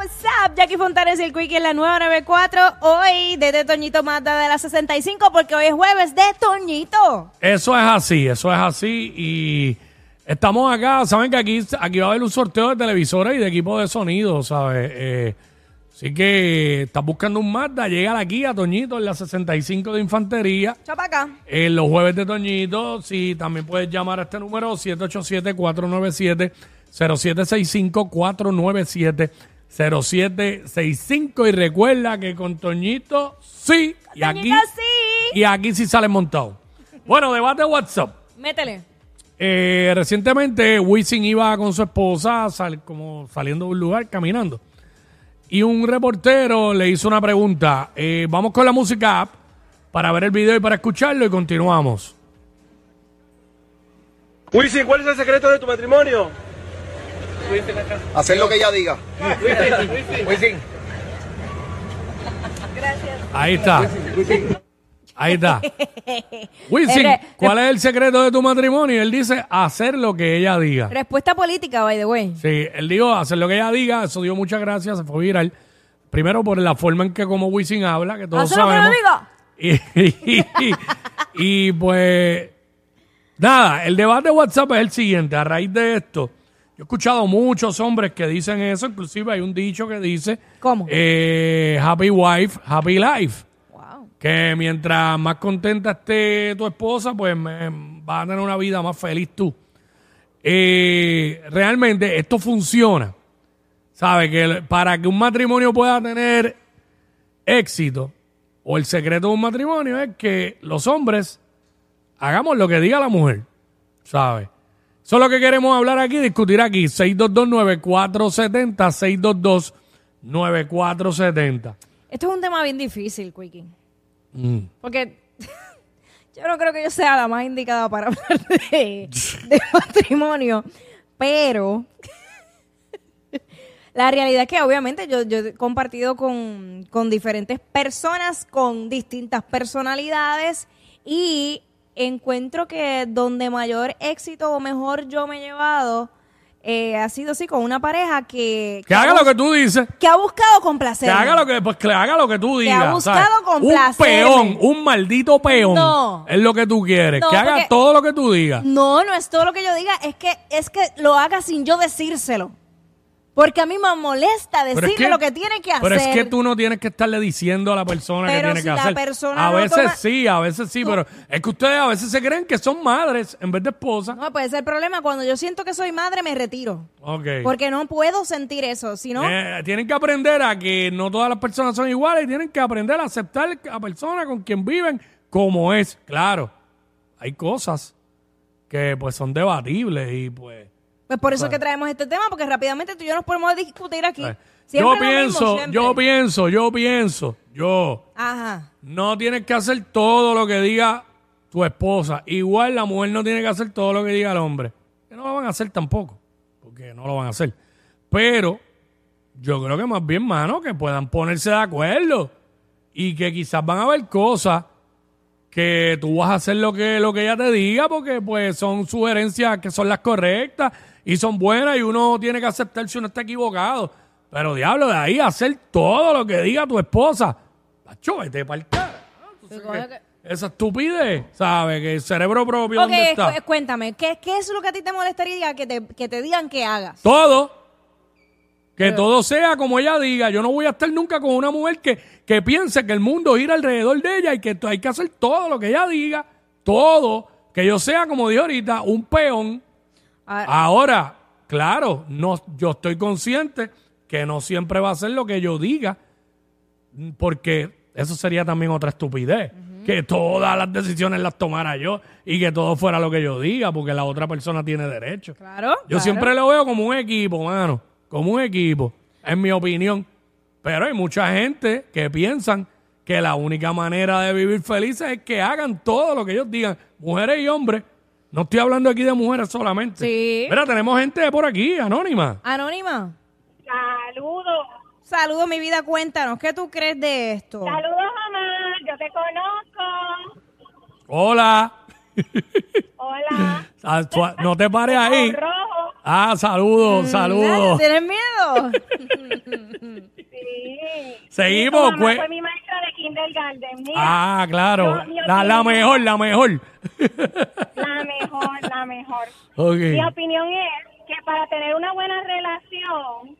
what's up? Jackie Fontanes y el Quickie en la nueva 94. Hoy desde Toñito Mata de la 65 porque hoy es jueves de Toñito. Eso es así, eso es así. Y estamos acá, saben que aquí, aquí va a haber un sorteo de televisores y de equipo de sonido, ¿sabes? Eh, así que estás buscando un Mazda, llega aquí a Toñito en la 65 de Infantería. Chapa acá. En los jueves de Toñito, sí, también puedes llamar a este número 787-497-0765-497-0765 y recuerda que con Toñito sí y aquí Toñito, sí. y aquí sí sale montado. Bueno, debate WhatsApp. Métele. Eh, recientemente Wisin iba con su esposa sal- como saliendo de un lugar caminando y un reportero le hizo una pregunta. Eh, vamos con la música app para ver el video y para escucharlo y continuamos. Wisin, ¿cuál es el secreto de tu matrimonio? Hacer lo que ella diga. Ahí está. Ahí está. Wisin, Eres- ¿cuál es el secreto de tu matrimonio? Y él dice hacer lo que ella diga. Respuesta política, by the way. Sí, él dijo hacer lo que ella diga, eso dio muchas gracias, se fue viral. Primero por la forma en que como Wisin habla, que todos sabemos. diga. Y, y- y, pues, nada, el debate de WhatsApp es el siguiente. A raíz de esto, yo he escuchado muchos hombres que dicen eso, inclusive hay un dicho que dice, ¿Cómo? eh, happy wife, happy life. Wow. Que mientras más contenta esté tu esposa, pues vas a tener una vida más feliz tú. Eh, realmente esto funciona. ¿Sabe? Que el- para que un matrimonio pueda tener éxito, o el secreto de un matrimonio es que los hombres hagamos lo que diga la mujer. ¿Sabe? Eso es lo que queremos hablar aquí, discutir aquí. 622-9470, 622-9470. Esto es un tema bien difícil, Quickie. Mm. Porque yo no creo que yo sea la más indicada para hablar de, de matrimonio, pero la realidad es que obviamente yo, yo he compartido con, con diferentes personas con distintas personalidades y encuentro que donde mayor éxito o mejor yo me he llevado eh, ha sido así con una pareja que, Que ha haga lo que tú dices. que ha buscado complacer. Que haga lo que, pues que haga lo que tú Que digas. ha buscado ¿sabes? Un peón, un maldito peón. No. Es lo que tú quieres. No, que haga todo lo que tú digas. No, no es todo lo que yo diga, es que es que lo haga sin yo decírselo. Porque a mí me molesta es decirle lo que tiene que hacer. Pero es que tú no tienes que estarle diciendo a la persona que tiene si que la hacer. persona a no veces toma- sí, a veces sí, pero es que ustedes a veces se creen que son madres en vez de esposas. No, puede ser el problema. Cuando yo siento que soy madre, me retiro. Ok. Porque no puedo sentir eso. Si no, Eh, tienen que aprender a que no todas las personas son iguales y tienen que aprender a aceptar a personas con quien viven como es. Claro, hay cosas que pues son debatibles y pues... pues por eso es que traemos este tema, porque rápidamente tú y yo nos podemos discutir aquí. Siempre yo mismo, pienso, yo pienso, yo pienso, yo Ajá. no tienes que hacer todo lo que diga tu esposa. Igual la mujer no tiene que hacer todo lo que diga el hombre. Que no lo van a hacer tampoco, porque no lo van a hacer. Pero yo creo que más bien, mano, que puedan ponerse de acuerdo y que quizás van a haber cosas que tú vas a hacer lo que, lo que ella te diga porque pues son sugerencias que son las correctas y son buenas y uno tiene que aceptar si uno está equivocado. Pero diablo, de ahí hacer todo lo que diga tu esposa. Pacho, vete cara. sabes coño, que Esa estupidez, ¿sabes? Que el cerebro propio, Ok, ¿dónde está? cu- cuéntame, ¿qué, ¿qué es lo que a ti te molestaría que te, que te digan que hagas? Todo. Que todo sea como ella diga. Yo no voy a estar nunca con una mujer que, que piense que el mundo gira alrededor de ella y que hay que hacer todo lo que ella diga. Todo. Que yo sea, como dije ahorita, un peón. Ah, Ahora, claro, no, yo estoy consciente que no siempre va a ser lo que yo diga. Porque eso sería también otra estupidez. Que todas las decisiones las tomara yo y que todo fuera lo que yo diga, porque la otra persona tiene derecho. Claro. Yo claro. siempre lo veo como un equipo, mano. Como un equipo, en mi opinión. Pero hay mucha gente que piensan que la única manera de vivir felices es que hagan todo lo que ellos digan, mujeres y hombres. No estoy hablando aquí de mujeres solamente. Sí. Mira, tenemos gente por aquí, anónima. Anónima. Saludos. Saludos, mi vida, cuéntanos, ¿qué tú crees de esto? Saludos, mamá. Yo te conozco. Hola. Hola. Ah, No te pares ahí. Rojo. Ah, saludos, saludos. ¿Tienes miedo? Sí. Seguimos, pues. fue mi maestra de kindergarten. Mira, Ah, claro. Yo- La, la mejor, la mejor. La mejor, la mejor. Ok. Mi opinión es que para tener una buena relación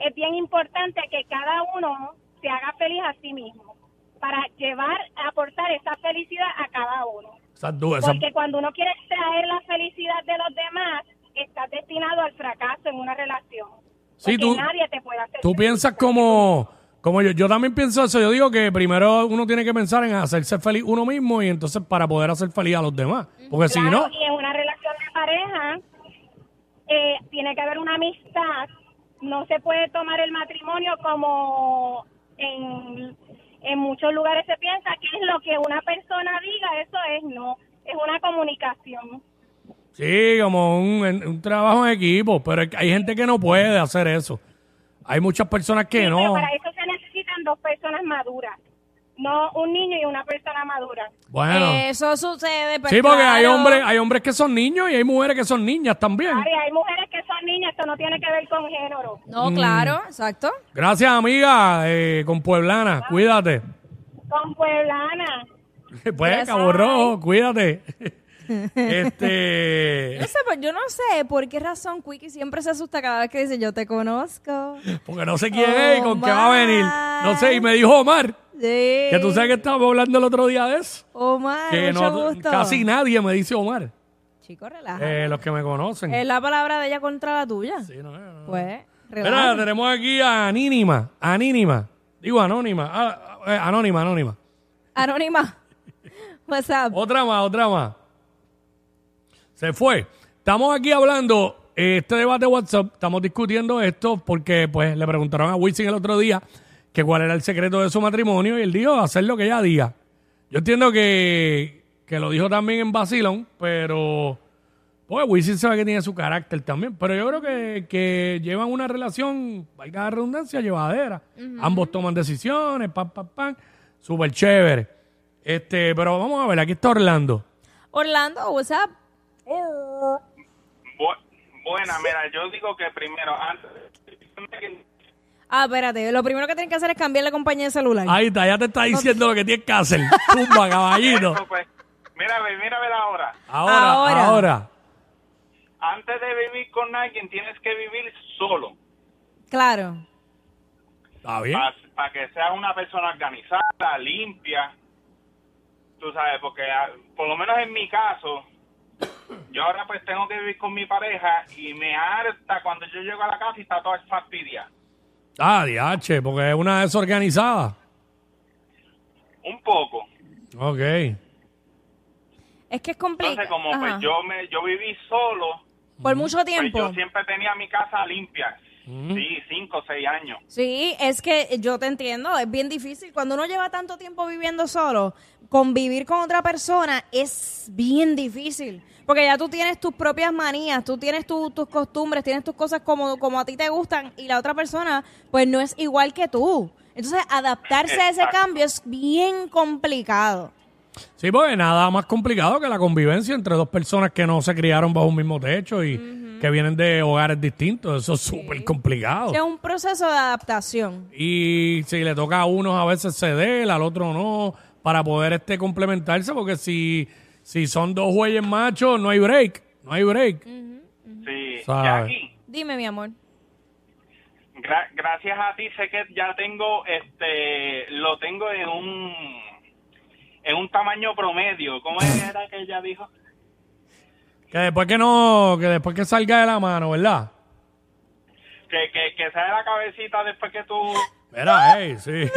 es bien importante que cada uno se haga feliz a sí mismo para llevar, aportar esa felicidad a cada uno. Porque cuando uno quiere extraer la felicidad de los demás, estás destinado al fracaso en una relación. Sí, tú- nadie te puede hacer Tú piensas como, como yo. Yo también pienso eso. Yo digo que primero uno tiene que pensar en hacerse feliz uno mismo y entonces para poder hacer feliz a los demás. Porque si Claro, no, Y en una relación de pareja eh, tiene que haber una amistad. No se puede tomar el matrimonio como en, en muchos lugares se piensa que es lo que una persona diga, eso es no. Es una comunicación. sí, como un, un trabajo en equipo. Pero hay gente que no puede hacer eso. Hay muchas personas que Sí, pero no. para eso dos personas maduras. No un niño y una persona madura. Bueno. Eso sucede. pues, sí, porque hay claro. hombres, hay hombres que son niños y hay mujeres que son niñas también. Ay, hay mujeres que son niñas, esto no tiene que ver con género. No, Mm. claro, exacto. Gracias, amiga, eh, con Pueblana. Cuídate. Con Pueblana. Pues, Yes, Cabo ay. Rojo, cuídate. Este. No sé, pues yo no sé por qué razón Quickie siempre se asusta cada vez que dice yo te conozco. Porque no sé quién es y con qué va a venir. No sé, y me dijo Omar, Sí. que tú sabes que estábamos hablando el otro día de eso. Omar, Que mucho no, gusto. casi nadie me dice Omar. Chico. Eh, los que me conocen. Es la palabra de ella contra la tuya. Sí, no, no, no. Pues, Mira, tenemos aquí a Anínima. Anínima. Digo anónima. Ah, eh, anónima, anónima. Anónima. What's up? Otra más, otra más. Se fue. Estamos aquí hablando, eh, este debate de WhatsApp, estamos discutiendo esto porque pues le preguntaron a Wisin el otro día que cuál era el secreto de su matrimonio y él dijo hacer lo que ella diga. Yo entiendo que, que lo dijo también en Basilón, pero pues Wisin sabe que tiene su carácter también, pero yo creo que, que llevan una relación, valga la redundancia, llevadera. Ambos toman decisiones, pam, pam, pam, súper chévere. Este, pero vamos a ver, aquí está Orlando. Orlando, what's up? Bu- buena, mira, yo digo que primero, antes Ah, espérate. Lo primero que tienes que hacer es cambiar la compañía de celular. Ahí está, ya te está diciendo lo que tienes que hacer. Tumba, caballito. Eso, pues, mira, ve, mira, ver ahora. Ahora, Ahora. ahora. Antes de vivir con alguien, tienes que vivir solo. Claro. Está bien. Para que seas una persona organizada, limpia. Tú sabes, porque ah, por lo menos en mi caso, yo ahora pues tengo que vivir con mi pareja y me harta cuando yo llego a la casa y está toda fastidia. Ah, diache, porque es una desorganizada. Un poco. Ok. Es que es complicado. Entonces, como pues yo me yo viví solo, Por mucho pues tiempo. yo siempre tenía mi casa limpia. Sí, cinco o seis años. Sí, es que yo te entiendo, es bien difícil. Cuando uno lleva tanto tiempo viviendo solo, convivir con otra persona es bien difícil. Porque ya tú tienes tus propias manías, tú tienes tu- tus costumbres, tienes tus cosas como, como a ti te gustan y la otra persona pues no es igual que tú. Entonces adaptarse a ese cambio es bien complicado. Sí, porque nada más complicado que la convivencia entre dos personas que no se criaron bajo un mismo techo y que vienen de hogares distintos. Eso es súper complicado. Es un proceso de adaptación. Y si le toca a unos a veces ceder, al otro no, para poder este complementarse, porque si, si son dos güeyes machos, no hay break. No hay break. Sí, Sabe. Jackie, Dime, mi amor. gra- gracias a ti sé que ya tengo, este, lo tengo en un, en un tamaño promedio. ¿Cómo era que ella dijo? Que después que no, que después que salga de la mano, ¿verdad? Que, que, que sea la cabecita después que tú... Mira, hey, sí.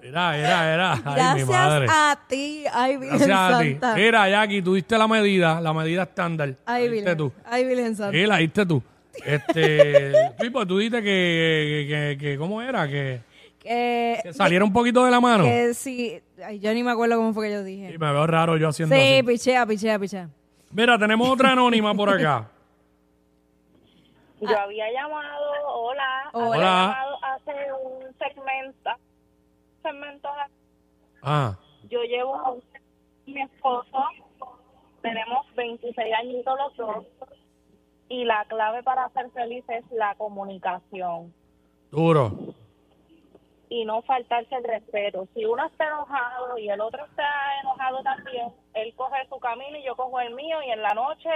Mira, mira, mira. Ay, mi madre. Gracias a ti. Ay, Virgen Gracias a ti. Santa. Mira, Jackie, tú diste la medida, la medida estándar. Ay, La diste Virgen. tú. Ay, Virgen Santa. Sí, la diste tú. Este, sí, pues tú dijiste que, que, que, que- ¿cómo era? Que, Que, que saliera un poquito de la mano. que sí. Ay, yo ni me acuerdo cómo fue que yo Y dije. me veo raro yo haciendo Sí, así. pichea, pichea, pichea. Mira, tenemos otra anónima por acá. Yo había llamado, hola, Hola. había llamado hace un segmento, segmento, Ah, yo llevo mi esposo, tenemos 26 añitos los dos, y la clave para ser feliz es la comunicación Duro. Y no faltarse el respeto. Si uno está enojado y el otro está enojado también, él coge su camino y yo cojo el mío y en la noche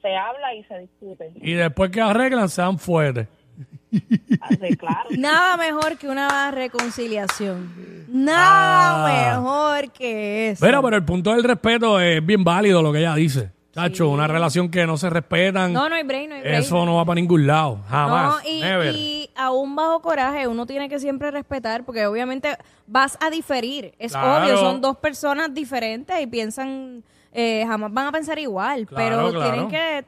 se habla y se discute. Y después que arreglan, se dan fuertes. Así, claro. Nada mejor que una reconciliación. Nada Ah. mejor que eso. Pero, pero el punto del respeto es bien válido lo que ella dice. Chacho, una relación que no se respetan, no, no hay break, no hay break. eso no va para ningún lado. Jamás. No, y, Never. y aún bajo coraje, uno tiene que siempre respetar, porque obviamente vas a diferir. Es Claro. obvio, son dos personas diferentes y piensan, eh, jamás van a pensar igual, Claro, pero claro. tienen que,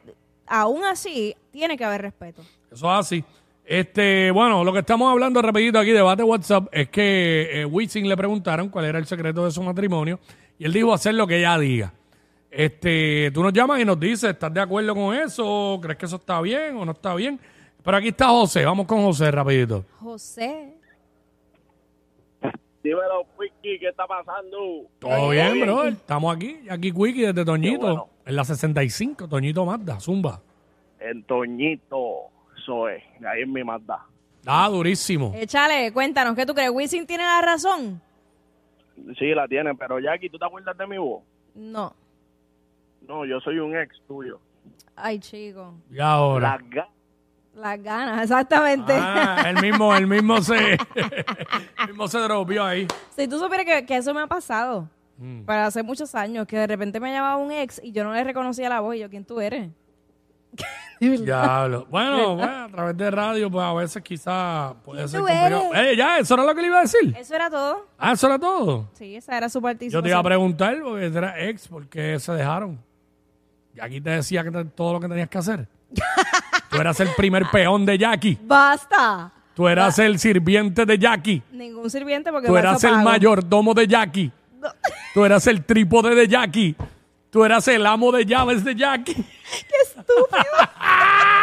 aún así, tiene que haber respeto. Eso es así. Este, bueno, lo que estamos hablando rapidito aquí, debate WhatsApp, es que eh, Wisin le preguntaron cuál era el secreto de su matrimonio y él dijo hacer lo que ella diga. Este, tú nos llamas y nos dices, ¿estás de acuerdo con eso? ¿Crees que eso está bien o no está bien? Pero aquí está José, vamos con José rapidito. José, Dímelo, Wiki, ¿qué está pasando? Todo bien, bro. Estamos aquí, aquí Quickie desde Toñito, bueno. en la 65, Toñito Mazda, Zumba. En Toñito, eso es, ahí en mi Mazda. Ah, durísimo. échale, cuéntanos, ¿qué tú crees? ¿Wisin tiene la razón? Sí, la tienen, pero Jackie, ¿tú te acuerdas de mi voz? No. No, yo soy un ex tuyo. Ay, chico. Y ahora. Las ga- Las ganas, exactamente. Ah, el mismo, el mismo se, el mismo se dropió ahí. Si tú supieras que, que eso me ha pasado, Mm. para hace muchos años, que de repente me llamaba un ex y yo no le reconocía la voz y yo, ¿quién tú eres? Diablo. Bueno, bueno, a través de radio, pues a veces quizás puede ser tú complicado. Eh, ya, eso era lo que le iba a decir. Eso era todo. Ah, eso era todo. Sí, esa era su participación. Yo te iba a preguntar, porque era ex, ¿por qué se dejaron? Aquí te decía que te- todo lo que tenías que hacer. Tú eras el primer peón de Jackie. ¡Basta! Tú eras el sirviente de Jackie. Ningún sirviente porque Tú para eras eso el pago. mayordomo de Jackie. Tú eras el trípode de Jackie. Tú eras el amo de llaves de Jackie. ¡Qué estúpido!